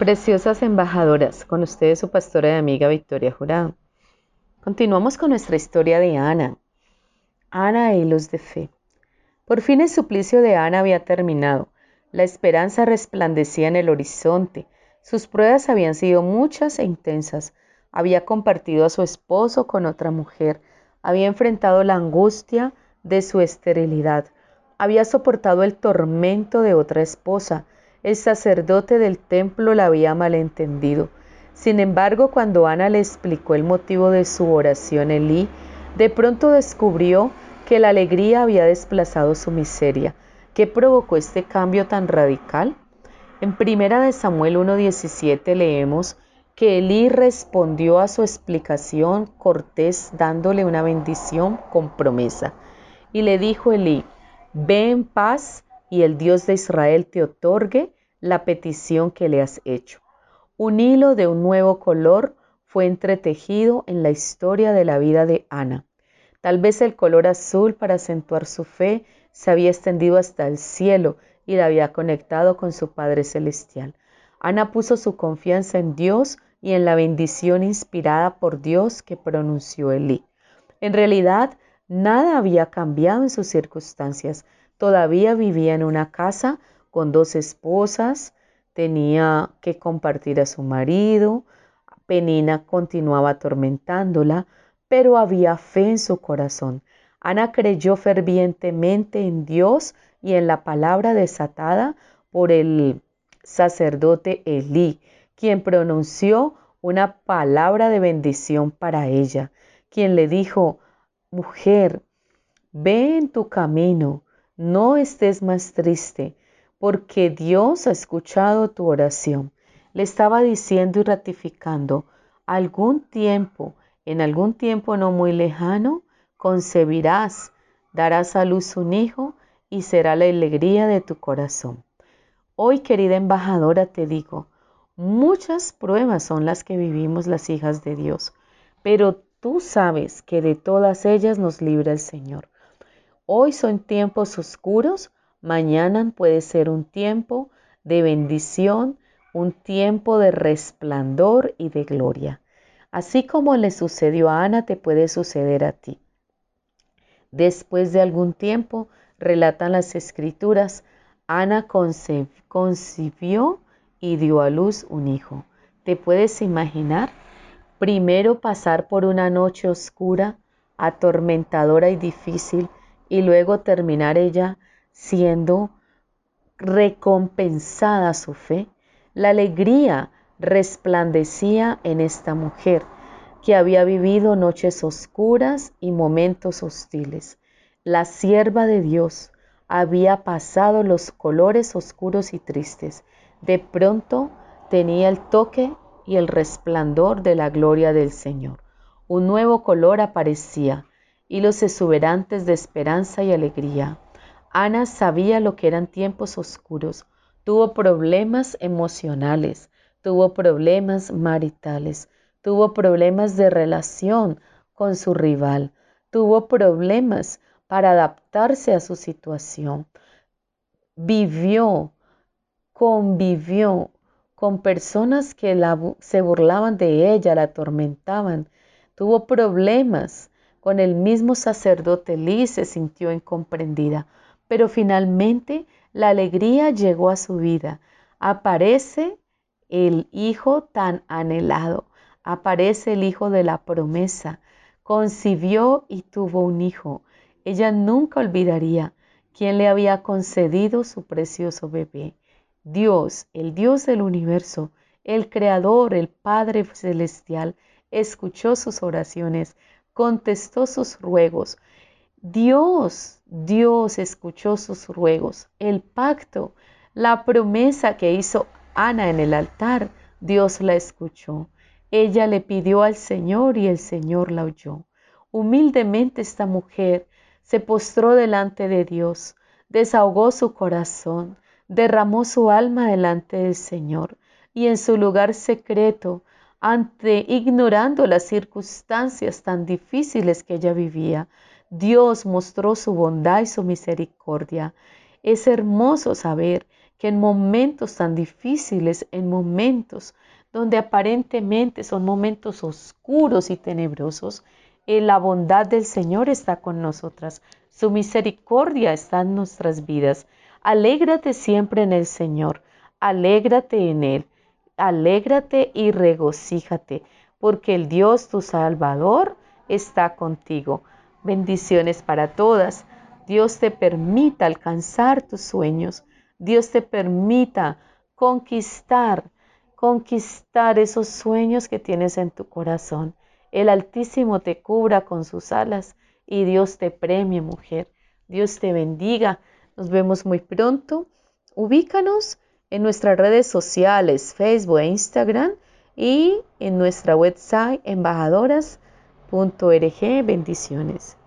Preciosas embajadoras, con ustedes su pastora y amiga Victoria Jurado. Continuamos con nuestra historia de Ana. Ana y los de fe. Por fin el suplicio de Ana había terminado. La esperanza resplandecía en el horizonte. Sus pruebas habían sido muchas e intensas. Había compartido a su esposo con otra mujer. Había enfrentado la angustia de su esterilidad. Había soportado el tormento de otra esposa el sacerdote del templo la había malentendido. Sin embargo, cuando Ana le explicó el motivo de su oración, Elí de pronto descubrió que la alegría había desplazado su miseria. ¿Qué provocó este cambio tan radical? En primera de Samuel 1.17 leemos que Elí respondió a su explicación cortés dándole una bendición con promesa. Y le dijo Elí, ve en paz y el Dios de Israel te otorgue la petición que le has hecho. Un hilo de un nuevo color fue entretejido en la historia de la vida de Ana. Tal vez el color azul para acentuar su fe se había extendido hasta el cielo y la había conectado con su Padre Celestial. Ana puso su confianza en Dios y en la bendición inspirada por Dios que pronunció Elí. En realidad, nada había cambiado en sus circunstancias. Todavía vivía en una casa con dos esposas, tenía que compartir a su marido, Penina continuaba atormentándola, pero había fe en su corazón. Ana creyó fervientemente en Dios y en la palabra desatada por el sacerdote Elí, quien pronunció una palabra de bendición para ella, quien le dijo, mujer, ve en tu camino, no estés más triste, porque Dios ha escuchado tu oración. Le estaba diciendo y ratificando, algún tiempo, en algún tiempo no muy lejano, concebirás, darás a luz un hijo y será la alegría de tu corazón. Hoy, querida embajadora, te digo, muchas pruebas son las que vivimos las hijas de Dios, pero tú sabes que de todas ellas nos libra el Señor. Hoy son tiempos oscuros, mañana puede ser un tiempo de bendición, un tiempo de resplandor y de gloria. Así como le sucedió a Ana, te puede suceder a ti. Después de algún tiempo, relatan las escrituras, Ana concibió y dio a luz un hijo. ¿Te puedes imaginar? Primero pasar por una noche oscura, atormentadora y difícil, y luego terminar ella siendo recompensada su fe. La alegría resplandecía en esta mujer que había vivido noches oscuras y momentos hostiles. La sierva de Dios había pasado los colores oscuros y tristes. De pronto tenía el toque y el resplandor de la gloria del Señor. Un nuevo color aparecía y los exuberantes de esperanza y alegría. Ana sabía lo que eran tiempos oscuros, tuvo problemas emocionales, tuvo problemas maritales, tuvo problemas de relación con su rival, tuvo problemas para adaptarse a su situación. Vivió, convivió con personas que se burlaban de ella, la atormentaban. Tuvo problemas con el mismo sacerdote Liz se sintió incomprendida, pero finalmente la alegría llegó a su vida. Aparece el hijo tan anhelado, aparece el hijo de la promesa. Concibió y tuvo un hijo. Ella nunca olvidaría quién le había concedido su precioso bebé. Dios, el Dios del universo, el Creador, el Padre Celestial, escuchó sus oraciones, contestó sus ruegos. Dios, Dios escuchó sus ruegos. El pacto, la promesa que hizo Ana en el altar, Dios la escuchó. Ella le pidió al Señor y el Señor la oyó. Humildemente esta mujer se postró delante de Dios, desahogó su corazón, derramó su alma delante del Señor y en su lugar secreto, ante ignorando las circunstancias tan difíciles que ella vivía, Dios mostró su bondad y su misericordia. Es hermoso saber que en momentos tan difíciles, en momentos donde aparentemente son momentos oscuros y tenebrosos, eh, la bondad del Señor está con nosotras, su misericordia está en nuestras vidas. Alégrate siempre en el Señor, alégrate en Él, alégrate y regocíjate, porque el Dios tu Salvador está contigo. Bendiciones para todas. Dios te permita alcanzar tus sueños. Dios te permita conquistar, conquistar esos sueños que tienes en tu corazón. El Altísimo te cubra con sus alas y Dios te premie, mujer. Dios te bendiga. Nos vemos muy pronto. Ubícanos en nuestras redes sociales, Facebook e Instagram y en nuestra website embajadoras.org. Bendiciones.